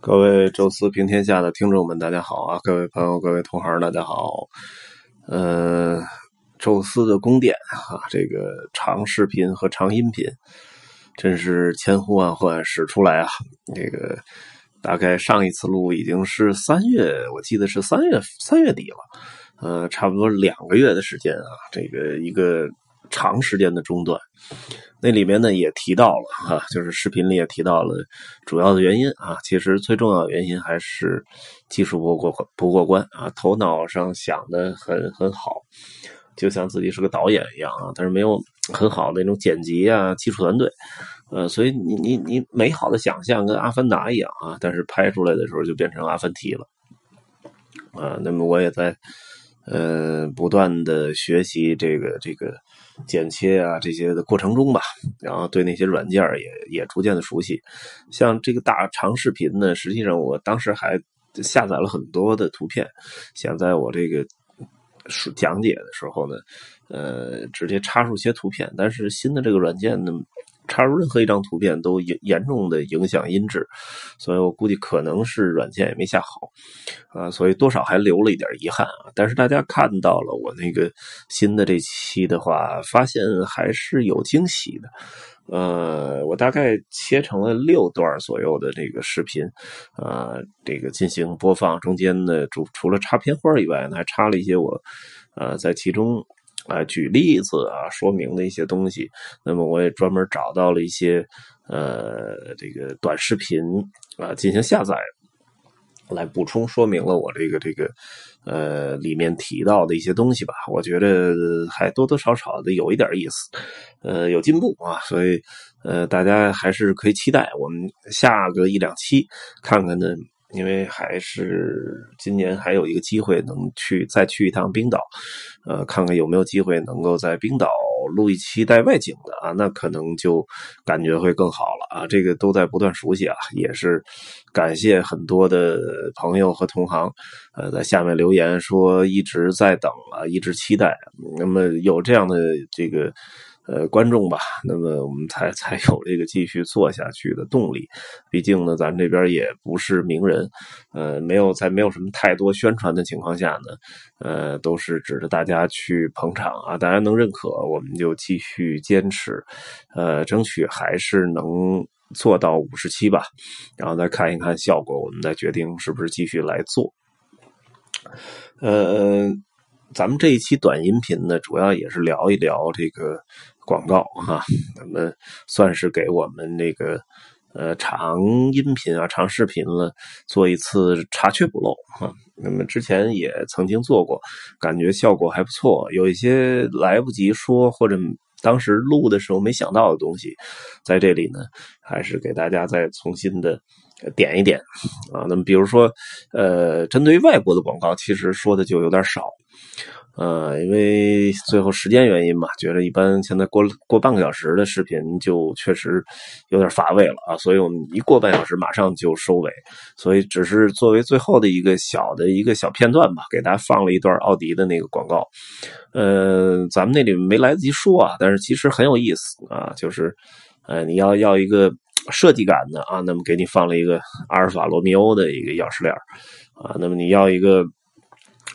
各位宙斯平天下的听众们，大家好啊！各位朋友，各位同行，大家好。呃，宙斯的宫殿啊，这个长视频和长音频，真是千呼万唤始出来啊！这个大概上一次录已经是三月，我记得是三月三月底了，呃，差不多两个月的时间啊，这个一个。长时间的中断，那里面呢也提到了哈，就是视频里也提到了主要的原因啊。其实最重要的原因还是技术不过不过关啊，头脑上想的很很好，就像自己是个导演一样啊，但是没有很好的那种剪辑啊技术团队，呃，所以你你你美好的想象跟阿凡达一样啊，但是拍出来的时候就变成阿凡提了啊。那么我也在。呃，不断的学习这个这个剪切啊这些的过程中吧，然后对那些软件也也逐渐的熟悉。像这个大长视频呢，实际上我当时还下载了很多的图片，想在我这个讲解的时候呢，呃，直接插入些图片。但是新的这个软件呢。插入任何一张图片都严严重的影响音质，所以我估计可能是软件也没下好，啊，所以多少还留了一点遗憾啊。但是大家看到了我那个新的这期的话，发现还是有惊喜的。呃，我大概切成了六段左右的这个视频，啊，这个进行播放，中间呢，除除了插片花以外呢，还插了一些我，呃，在其中。啊，举例子啊，说明的一些东西。那么我也专门找到了一些呃，这个短视频啊，进行下载，来补充说明了我这个这个呃里面提到的一些东西吧。我觉得还多多少少的有一点意思，呃，有进步啊。所以呃，大家还是可以期待我们下个一两期看看呢。因为还是今年还有一个机会能去再去一趟冰岛，呃，看看有没有机会能够在冰岛录一期带外景的啊，那可能就感觉会更好了啊。这个都在不断熟悉啊，也是感谢很多的朋友和同行，呃，在下面留言说一直在等啊，一直期待。那么有这样的这个。呃，观众吧，那么我们才才有这个继续做下去的动力。毕竟呢，咱这边也不是名人，呃，没有在没有什么太多宣传的情况下呢，呃，都是指着大家去捧场啊，大家能认可，我们就继续坚持，呃，争取还是能做到五十期吧，然后再看一看效果，我们再决定是不是继续来做。呃，咱们这一期短音频呢，主要也是聊一聊这个。广告哈，那么算是给我们那个呃长音频啊、长视频了做一次查缺补漏哈。那么之前也曾经做过，感觉效果还不错。有一些来不及说或者当时录的时候没想到的东西，在这里呢，还是给大家再重新的点一点啊。那么比如说呃，针对于外国的广告，其实说的就有点少。呃，因为最后时间原因嘛，觉得一般现在过过半个小时的视频就确实有点乏味了啊，所以我们一过半小时马上就收尾，所以只是作为最后的一个小的一个小片段吧，给大家放了一段奥迪的那个广告。呃，咱们那里没来得及说啊，但是其实很有意思啊，就是呃你要要一个设计感的啊，那么给你放了一个阿尔法罗密欧的一个钥匙链啊，那么你要一个。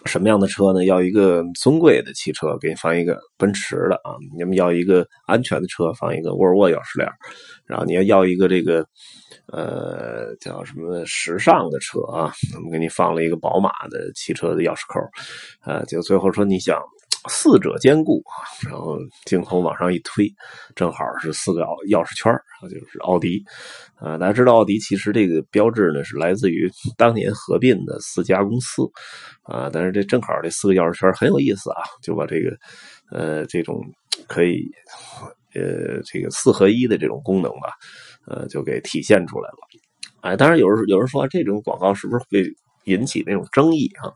什么样的车呢？要一个尊贵的汽车，给你放一个奔驰的啊；你们要一个安全的车，放一个沃尔沃钥匙链然后你要要一个这个呃叫什么时尚的车啊，我们给你放了一个宝马的汽车的钥匙扣啊。就最后说你想。四者兼顾啊，然后镜头往上一推，正好是四个钥匙圈，就是奥迪啊。大家知道奥迪其实这个标志呢是来自于当年合并的四家公司啊，但是这正好这四个钥匙圈很有意思啊，就把这个呃这种可以呃这个四合一的这种功能吧，呃就给体现出来了。哎，当然有人有人说这种广告是不是会引起那种争议啊？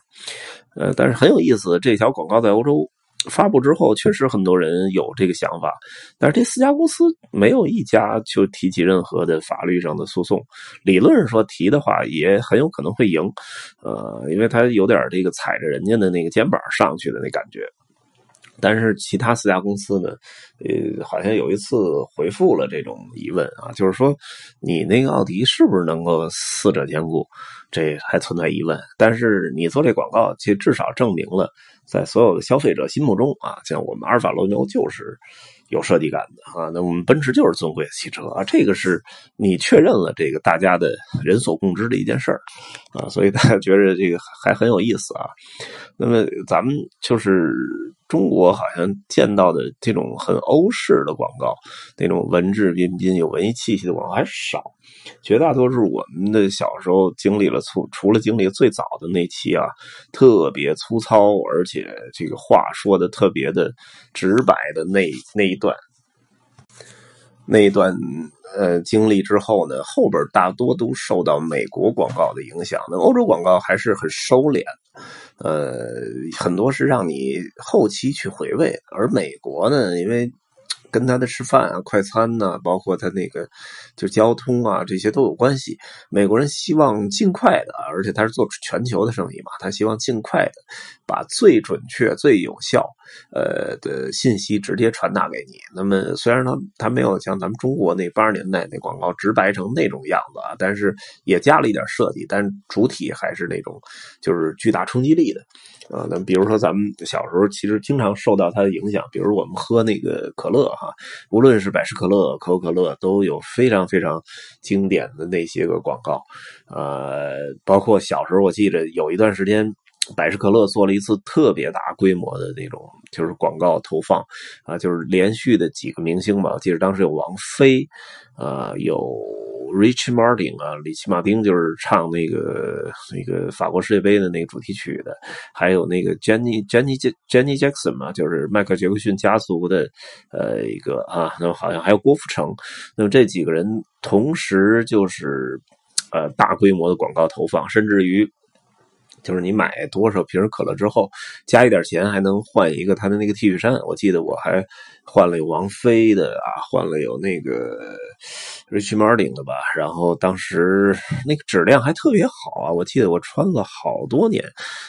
呃，但是很有意思，这条广告在欧洲。发布之后，确实很多人有这个想法，但是这四家公司没有一家就提起任何的法律上的诉讼。理论上说提的话，也很有可能会赢，呃，因为他有点这个踩着人家的那个肩膀上去的那感觉。但是其他四家公司呢，呃，好像有一次回复了这种疑问啊，就是说你那个奥迪是不是能够四者兼顾？这还存在疑问。但是你做这广告，其实至少证明了，在所有的消费者心目中啊，像我们阿尔法罗密欧就是有设计感的啊，那我们奔驰就是尊贵的汽车啊，这个是你确认了这个大家的人所共知的一件事儿啊，所以大家觉得这个还很有意思啊。那么咱们就是。中国好像见到的这种很欧式的广告，那种文质彬彬、有文艺气息的广告还少。绝大多数我们的小时候经历了，除除了经历最早的那期啊，特别粗糙，而且这个话说的特别的直白的那那一段，那一段呃经历之后呢，后边大多都受到美国广告的影响。那欧洲广告还是很收敛。呃，很多是让你后期去回味，而美国呢，因为。跟他的吃饭啊、快餐呐，包括他那个就交通啊，这些都有关系。美国人希望尽快的，而且他是做全球的生意嘛，他希望尽快的把最准确、最有效呃的信息直接传达给你。那么虽然他他没有像咱们中国那八十年代那广告直白成那种样子啊，但是也加了一点设计，但主体还是那种就是巨大冲击力的啊。那比如说咱们小时候其实经常受到它的影响，比如我们喝那个可乐。哈，无论是百事可乐、可口可乐，都有非常非常经典的那些个广告，呃，包括小时候我记得有一段时间，百事可乐做了一次特别大规模的那种就是广告投放，啊，就是连续的几个明星吧，我记得当时有王菲，啊，有。Rich Martin 啊，里奇马丁就是唱那个那个法国世界杯的那个主题曲的，还有那个 Jenny Jenny Jenny Jackson 嘛，就是迈克杰克逊家族的呃一个啊，那么好像还有郭富城，那么这几个人同时就是呃大规模的广告投放，甚至于。就是你买多少瓶可乐之后，加一点钱还能换一个他的那个 T 恤衫。我记得我还换了有王菲的啊，换了有那个 Rich Martin 的吧。然后当时那个质量还特别好啊，我记得我穿了好多年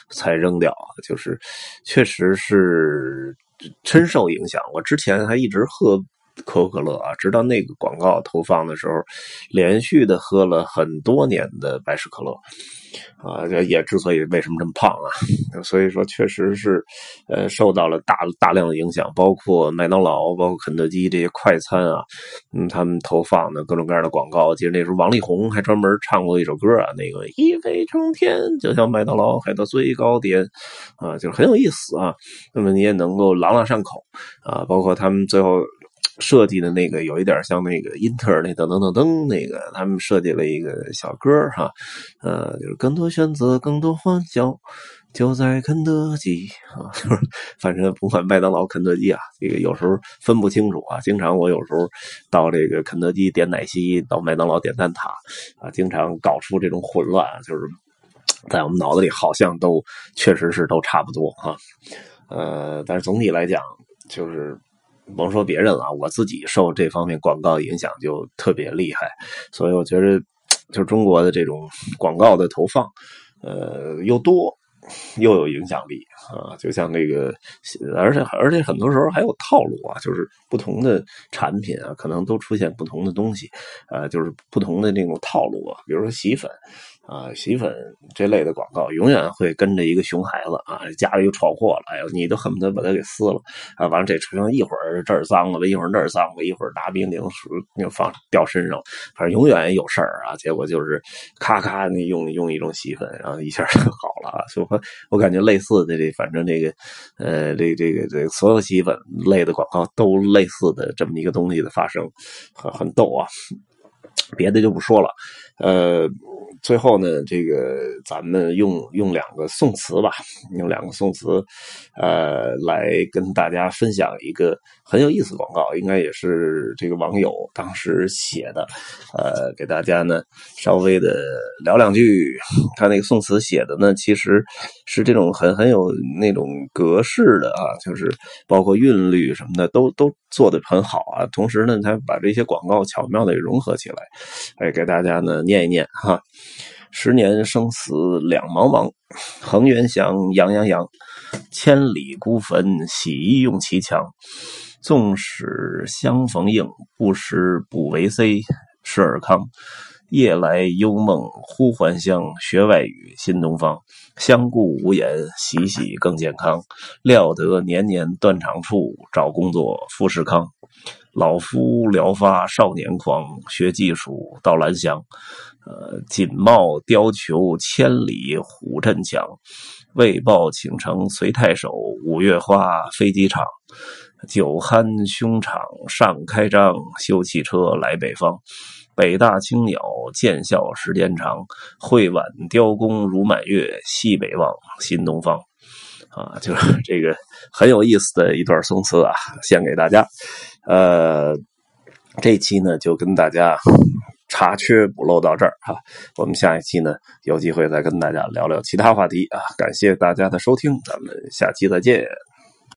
才扔掉。就是确实是深受影响。我之前还一直喝可口可乐啊，直到那个广告投放的时候，连续的喝了很多年的百事可乐。啊，这也之所以为什么这么胖啊，所以说确实是，呃，受到了大大量的影响，包括麦当劳、包括肯德基这些快餐啊，嗯，他们投放的各种各样的广告。记得那时候王力宏还专门唱过一首歌啊，那个一飞冲天，就像麦当劳海的最高点，啊，就是很有意思啊。那么你也能够朗朗上口啊，包括他们最后。设计的那个有一点像那个英特尔那噔噔噔噔那个，他们设计了一个小歌哈，呃，就是更多选择，更多欢笑，就在肯德基啊，就是反正不管麦当劳、肯德基啊，这个有时候分不清楚啊。经常我有时候到这个肯德基点奶昔，到麦当劳点蛋挞啊，经常搞出这种混乱，就是在我们脑子里好像都确实是都差不多哈，呃，但是总体来讲就是。甭说别人了，我自己受这方面广告影响就特别厉害，所以我觉得，就中国的这种广告的投放，呃，又多 又有影响力啊，就像那个，而且而且很多时候还有套路啊，就是不同的产品啊，可能都出现不同的东西，呃，就是不同的那种套路啊，比如说洗衣粉。啊，洗衣粉这类的广告永远会跟着一个熊孩子啊，家里有闯祸了，哎呦，你都恨不得把它给撕了啊！完了，这车上一会儿这儿脏了，一会儿那儿脏了，一会儿拿冰凌又放掉身上，反正永远有事儿啊。结果就是咔咔，你用用一种洗衣粉，然后一下就好了啊。所以我感觉类似的这，反正这个呃，这这个这所有洗衣粉类的广告都类似的这么一个东西的发生，很很逗啊。别的就不说了，呃。最后呢，这个咱们用用两个宋词吧，用两个宋词，呃，来跟大家分享一个很有意思的广告，应该也是这个网友当时写的，呃，给大家呢稍微的聊两句。他那个宋词写的呢，其实是这种很很有那种格式的啊，就是包括韵律什么的都都做的很好啊。同时呢，他把这些广告巧妙的融合起来，哎，给大家呢念一念哈。十年生死两茫茫，恒源祥，杨阳洋，千里孤坟，洗衣用其强。纵使相逢应，不识不为 C。施尔康。夜来幽梦忽还乡，学外语新东方。相顾无言，喜喜更健康。料得年年断肠处，找工作富士康。老夫聊发少年狂，学技术到蓝翔。呃，锦帽貂裘千里虎阵强，为报倾城随太守。五月花飞机场，酒酣胸场上开张，修汽车来北方。北大青鸟见笑时间长，会挽雕弓如满月。西北望，新东方，啊，就是这个很有意思的一段宋词啊，献给大家。呃，这期呢就跟大家查缺补漏到这儿哈，我们下一期呢有机会再跟大家聊聊其他话题啊。感谢大家的收听，咱们下期再见。